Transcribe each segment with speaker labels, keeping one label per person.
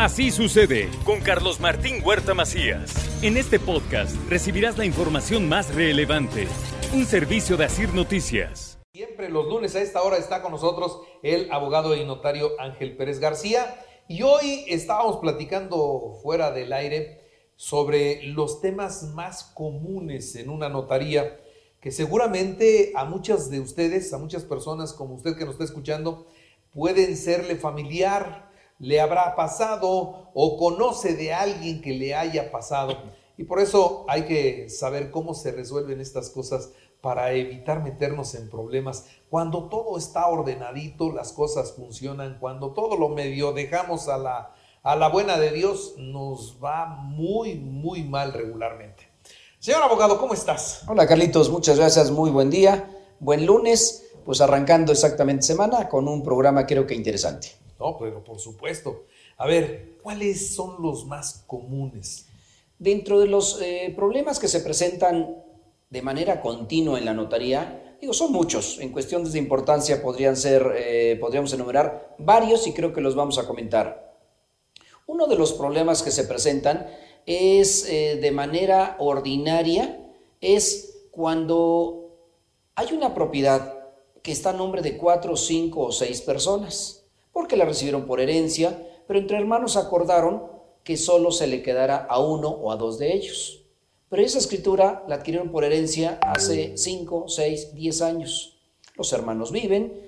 Speaker 1: Así sucede con Carlos Martín Huerta Macías. En este podcast recibirás la información más relevante. Un servicio de Asir Noticias.
Speaker 2: Siempre los lunes a esta hora está con nosotros el abogado y notario Ángel Pérez García. Y hoy estábamos platicando fuera del aire sobre los temas más comunes en una notaría que seguramente a muchas de ustedes, a muchas personas como usted que nos está escuchando, pueden serle familiar, le habrá pasado o conoce de alguien que le haya pasado. Y por eso hay que saber cómo se resuelven estas cosas para evitar meternos en problemas. Cuando todo está ordenadito, las cosas funcionan. Cuando todo lo medio dejamos a la, a la buena de Dios, nos va muy, muy mal regularmente. Señor abogado, ¿cómo estás?
Speaker 3: Hola Carlitos, muchas gracias, muy buen día, buen lunes, pues arrancando exactamente semana con un programa creo que interesante.
Speaker 2: No, pero por supuesto. A ver, ¿cuáles son los más comunes?
Speaker 3: Dentro de los eh, problemas que se presentan de manera continua en la notaría, digo, son muchos, en cuestiones de importancia podrían ser, eh, podríamos enumerar varios y creo que los vamos a comentar. Uno de los problemas que se presentan es eh, de manera ordinaria, es cuando hay una propiedad que está a nombre de cuatro, cinco o seis personas, porque la recibieron por herencia, pero entre hermanos acordaron que solo se le quedara a uno o a dos de ellos. Pero esa escritura la adquirieron por herencia hace 5, 6, 10 años. Los hermanos viven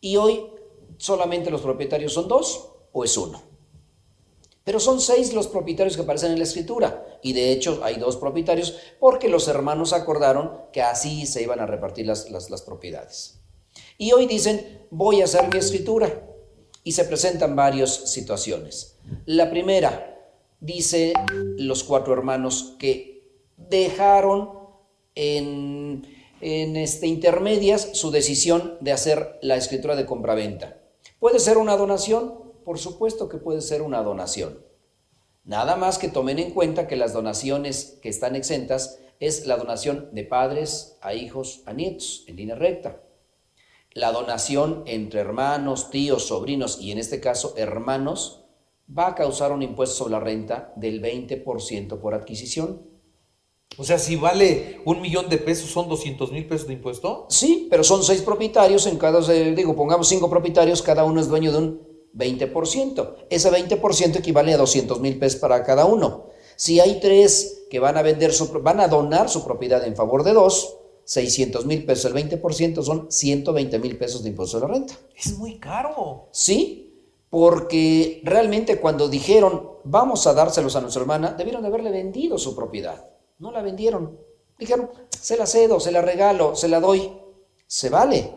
Speaker 3: y hoy solamente los propietarios son dos o es uno. Pero son seis los propietarios que aparecen en la escritura. Y de hecho hay dos propietarios porque los hermanos acordaron que así se iban a repartir las, las, las propiedades. Y hoy dicen, voy a hacer mi escritura. Y se presentan varias situaciones. La primera, dice los cuatro hermanos que dejaron en, este, intermedias su decisión de hacer la escritura de compraventa. ¿Puede ser una donación? Por supuesto que puede ser una donación. Nada más que tomen en cuenta que las donaciones que están exentas es la donación de padres a hijos, a nietos, en línea recta. La donación entre hermanos, tíos, sobrinos y en este caso hermanos va a causar un impuesto sobre la renta del 20% por adquisición.
Speaker 2: O sea, si vale un millón de pesos, ¿son 200 mil pesos de impuesto?
Speaker 3: Sí, pero son seis propietarios, en cada, digo, pongamos cinco propietarios, cada uno es dueño de un 20%. Ese 20% equivale a 200 mil pesos para cada uno. Si hay tres que van a vender su, van a donar su propiedad en favor de dos, 600 mil pesos, el 20% son 120 mil pesos de impuesto de la renta.
Speaker 2: Es muy caro.
Speaker 3: Sí, porque realmente cuando dijeron vamos a dárselos a nuestra hermana, debieron de haberle vendido su propiedad. No la vendieron. Dijeron, se la cedo, se la regalo, se la doy. Se vale.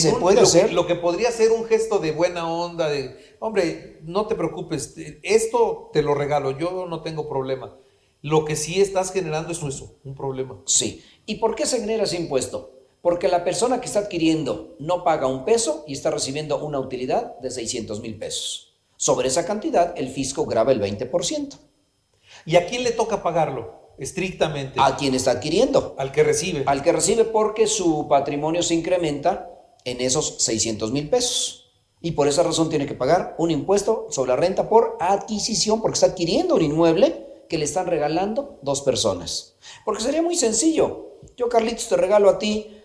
Speaker 3: Se
Speaker 2: un-
Speaker 3: puede
Speaker 2: lo,
Speaker 3: hacer.
Speaker 2: Lo que podría ser un gesto de buena onda, de, hombre, no te preocupes, esto te lo regalo, yo no tengo problema. Lo que sí estás generando es eso, un problema.
Speaker 3: Sí. ¿Y por qué se genera ese impuesto? Porque la persona que está adquiriendo no paga un peso y está recibiendo una utilidad de 600 mil pesos. Sobre esa cantidad, el fisco graba el 20%.
Speaker 2: ¿Y a quién le toca pagarlo? Estrictamente.
Speaker 3: A quien está adquiriendo.
Speaker 2: Al que recibe.
Speaker 3: Al que recibe porque su patrimonio se incrementa en esos 600 mil pesos. Y por esa razón tiene que pagar un impuesto sobre la renta por adquisición, porque está adquiriendo un inmueble que le están regalando dos personas. Porque sería muy sencillo. Yo, Carlitos, te regalo a ti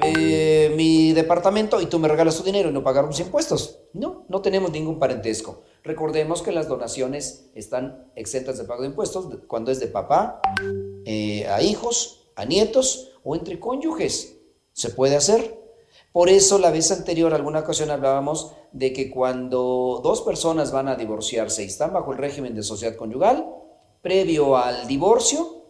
Speaker 3: eh, mi departamento y tú me regalas tu dinero y no pagamos impuestos. No, no tenemos ningún parentesco. Recordemos que las donaciones están exentas de pago de impuestos cuando es de papá eh, a hijos, a nietos o entre cónyuges. Se puede hacer. Por eso la vez anterior, alguna ocasión hablábamos de que cuando dos personas van a divorciarse y están bajo el régimen de sociedad conyugal, previo al divorcio,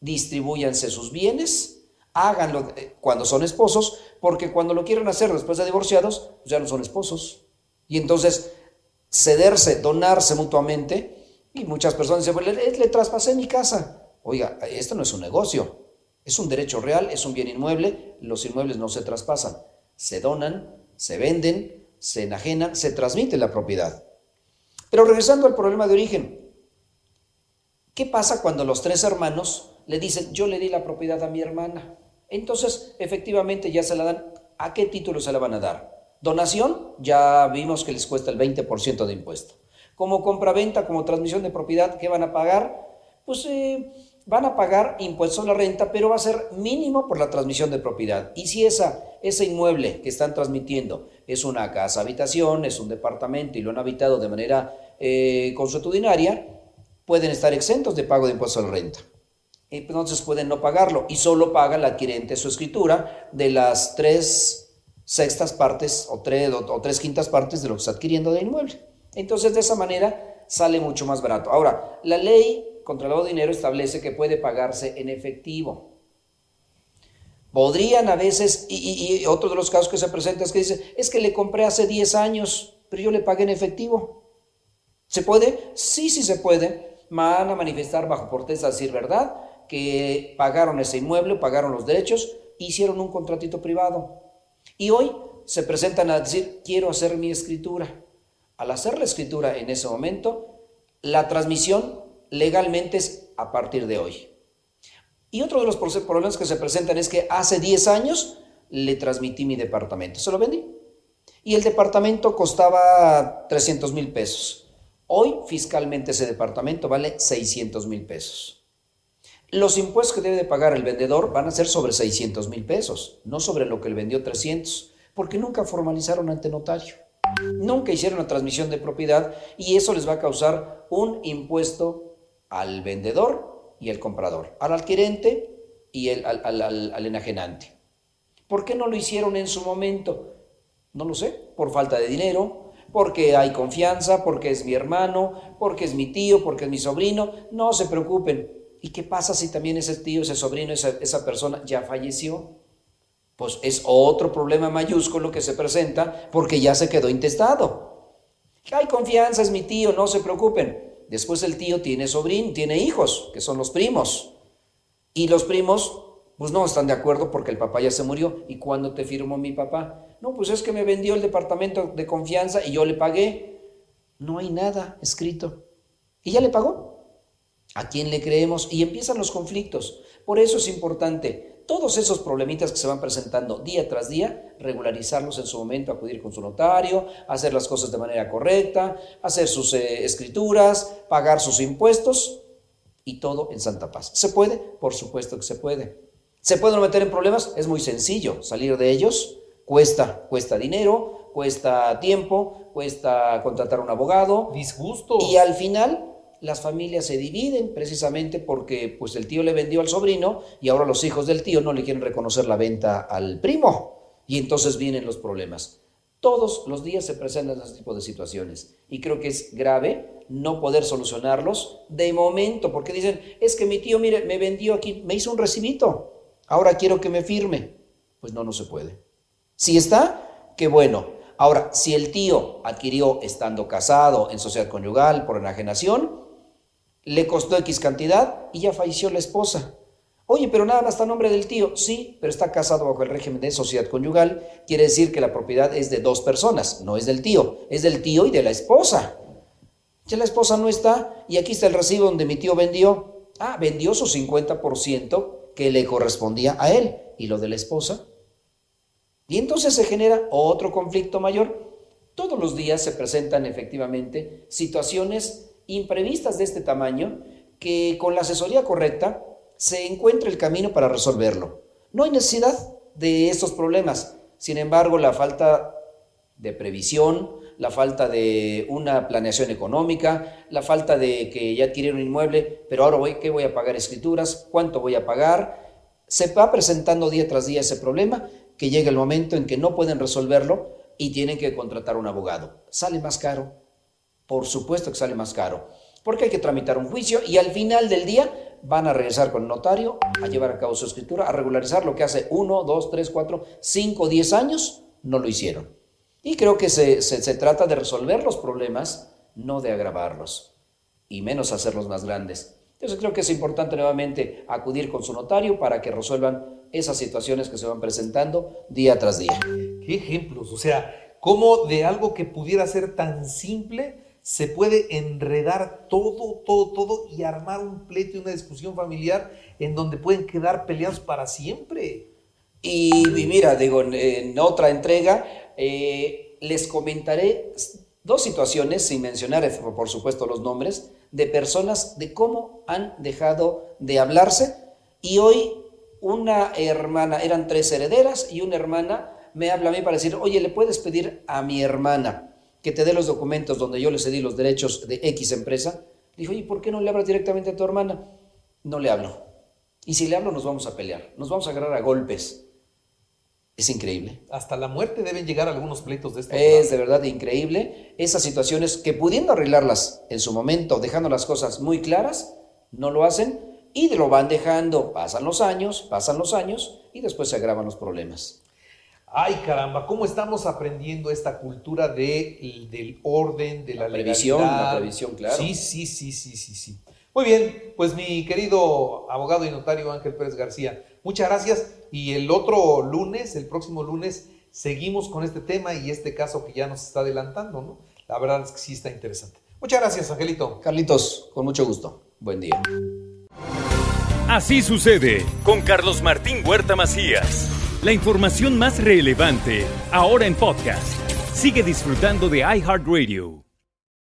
Speaker 3: distribúyanse sus bienes, háganlo eh, cuando son esposos, porque cuando lo quieren hacer después de divorciados, ya no son esposos. Y entonces cederse, donarse mutuamente. Y muchas personas dicen, pues, le, le traspasé mi casa. Oiga, esto no es un negocio, es un derecho real, es un bien inmueble, los inmuebles no se traspasan, se donan, se venden, se enajenan, se transmite la propiedad. Pero regresando al problema de origen, ¿qué pasa cuando los tres hermanos le dicen, yo le di la propiedad a mi hermana? Entonces, efectivamente, ya se la dan. ¿A qué título se la van a dar? Donación, ya vimos que les cuesta el 20% de impuesto. Como compraventa, como transmisión de propiedad, ¿qué van a pagar? Pues eh, van a pagar impuestos a la renta, pero va a ser mínimo por la transmisión de propiedad. Y si esa, ese inmueble que están transmitiendo es una casa habitación, es un departamento y lo han habitado de manera eh, consuetudinaria, pueden estar exentos de pago de impuestos a la renta. Entonces pueden no pagarlo y solo paga el adquirente su escritura de las tres sextas partes o tres, o tres quintas partes de lo que está adquiriendo del inmueble. Entonces de esa manera sale mucho más barato. Ahora, la ley contra el lavado de dinero establece que puede pagarse en efectivo. Podrían a veces, y, otro de los casos que se presenta es que dice, es que le compré hace 10 años, pero yo le pagué en efectivo. ¿Se puede? Sí, sí se puede. Van a manifestar bajo protesta, decir verdad, que pagaron ese inmueble, pagaron los derechos, hicieron un contratito privado. Y hoy se presentan a decir, quiero hacer mi escritura. Al hacer la escritura en ese momento, la transmisión legalmente es a partir de hoy. Y otro de los problemas que se presentan es que hace 10 años le transmití mi departamento, se lo vendí. Y el departamento costaba 300 mil pesos. Hoy fiscalmente ese departamento vale 600 mil pesos. Los impuestos que debe de pagar el vendedor van a ser sobre 600 mil pesos, no sobre lo que él vendió 300, porque nunca formalizaron ante notario. Nunca hicieron la transmisión de propiedad y eso les va a causar un impuesto al vendedor y al comprador, al adquirente y al, al, enajenante. ¿Por qué no lo hicieron en su momento? No lo sé, por falta de dinero, porque hay confianza, porque es mi hermano, porque es mi tío, porque es mi sobrino. No se preocupen. ¿Y qué pasa si también ese tío, ese sobrino, esa, esa persona ya falleció? Pues es otro problema mayúsculo que se presenta porque ya se quedó intestado. Hay confianza, es mi tío, no se preocupen. Después el tío tiene sobrino, tiene hijos, que son los primos. Y los primos, pues no están de acuerdo porque el papá ya se murió. ¿Y cuándo te firmó mi papá? No, pues es que me vendió el departamento de confianza y yo le pagué. No hay nada escrito. ¿Y ya le pagó? ¿A quién le creemos? Y empiezan los conflictos. Por eso es importante todos esos problemitas que se van presentando día tras día, regularizarlos en su momento, acudir con su notario, hacer las cosas de manera correcta, hacer sus eh, escrituras, pagar sus impuestos y todo en Santa Paz. ¿Se puede? Por supuesto que se puede. ¿Se pueden meter en problemas? Es muy sencillo salir de ellos. Cuesta, cuesta dinero, cuesta tiempo, cuesta contratar un abogado.
Speaker 2: Disgusto.
Speaker 3: Y al final las familias se dividen precisamente porque pues el tío le vendió al sobrino y ahora los hijos del tío no le quieren reconocer la venta al primo y entonces vienen los problemas. Todos los días se presentan ese tipo de situaciones y creo que es grave no poder solucionarlos de momento porque dicen, es que mi tío, mire, me vendió aquí, me hizo un recibito, ahora quiero que me firme. Pues no, no se puede. Si está, qué bueno. Ahora, si el tío adquirió estando casado en sociedad conyugal por enajenación, le costó X cantidad y ya falleció la esposa. Oye, pero nada más está a nombre del tío. Sí, pero está casado bajo el régimen de sociedad conyugal. Quiere decir que la propiedad es de dos personas, no es del tío, es del tío y de la esposa. Ya la esposa no está y aquí está el recibo donde mi tío vendió. Ah, vendió su 50% que le correspondía a él y lo de la esposa. Y entonces se genera otro conflicto mayor. Todos los días se presentan efectivamente situaciones imprevistas de este tamaño que con la asesoría correcta se encuentra el camino para resolverlo. No hay necesidad de estos problemas. Sin embargo, la falta de previsión, la falta de una planeación económica, la falta de que ya adquirieron un inmueble, pero ahora voy, ¿qué voy a pagar escrituras? ¿Cuánto voy a pagar? Se va presentando día tras día ese problema que llega el momento en que no pueden resolverlo y tienen que contratar un abogado. Sale más caro, por supuesto que sale más caro, porque hay que tramitar un juicio y al final del día van a regresar con el notario a llevar a cabo su escritura, a regularizar lo que hace uno, dos, tres, cuatro, cinco, diez años no lo hicieron. Y creo que se, se trata de resolver los problemas, no de agravarlos, y menos hacerlos más grandes. Entonces creo que es importante nuevamente acudir con su notario para que resuelvan esas situaciones que se van presentando día tras día.
Speaker 2: ¿Qué ejemplos? O sea, cómo de algo que pudiera ser tan simple se puede enredar todo, todo, todo y armar un pleito y una discusión familiar en donde pueden quedar peleados para siempre.
Speaker 3: Y, mira, digo, en, otra entrega eh, les comentaré dos situaciones, sin mencionar, eh, por supuesto, los nombres, de personas de cómo han dejado de hablarse y hoy una hermana, eran tres herederas y una hermana me habla a mí para decir, oye, ¿le puedes pedir a mi hermana que te dé los documentos donde yo le cedí los derechos de X empresa? Dijo, ¿y por qué no le hablas directamente a tu hermana? No le hablo. Y si le hablo nos vamos a pelear, nos vamos a agarrar a golpes. Es increíble.
Speaker 2: Hasta la muerte deben llegar algunos pleitos de esta
Speaker 3: Es de verdad increíble. Esas situaciones que pudiendo arreglarlas en su momento, dejando las cosas muy claras, no lo hacen y lo van dejando. Pasan los años, pasan los años y después se agravan los problemas.
Speaker 2: Ay, caramba, ¿cómo estamos aprendiendo esta cultura de, del orden, de la,
Speaker 3: la previsión, la previsión, claro.
Speaker 2: Sí, sí, sí, sí, sí, sí. Muy bien, pues mi querido abogado y notario Ángel Pérez García, muchas gracias. Y el otro lunes, el próximo lunes, seguimos con este tema y este caso que ya nos está adelantando, ¿no? La verdad es que sí está interesante. Muchas gracias, Angelito.
Speaker 3: Carlitos, con mucho gusto. Buen día.
Speaker 1: Así sucede con Carlos Martín Huerta Macías. La información más relevante, ahora en podcast. Sigue disfrutando de iHeartRadio.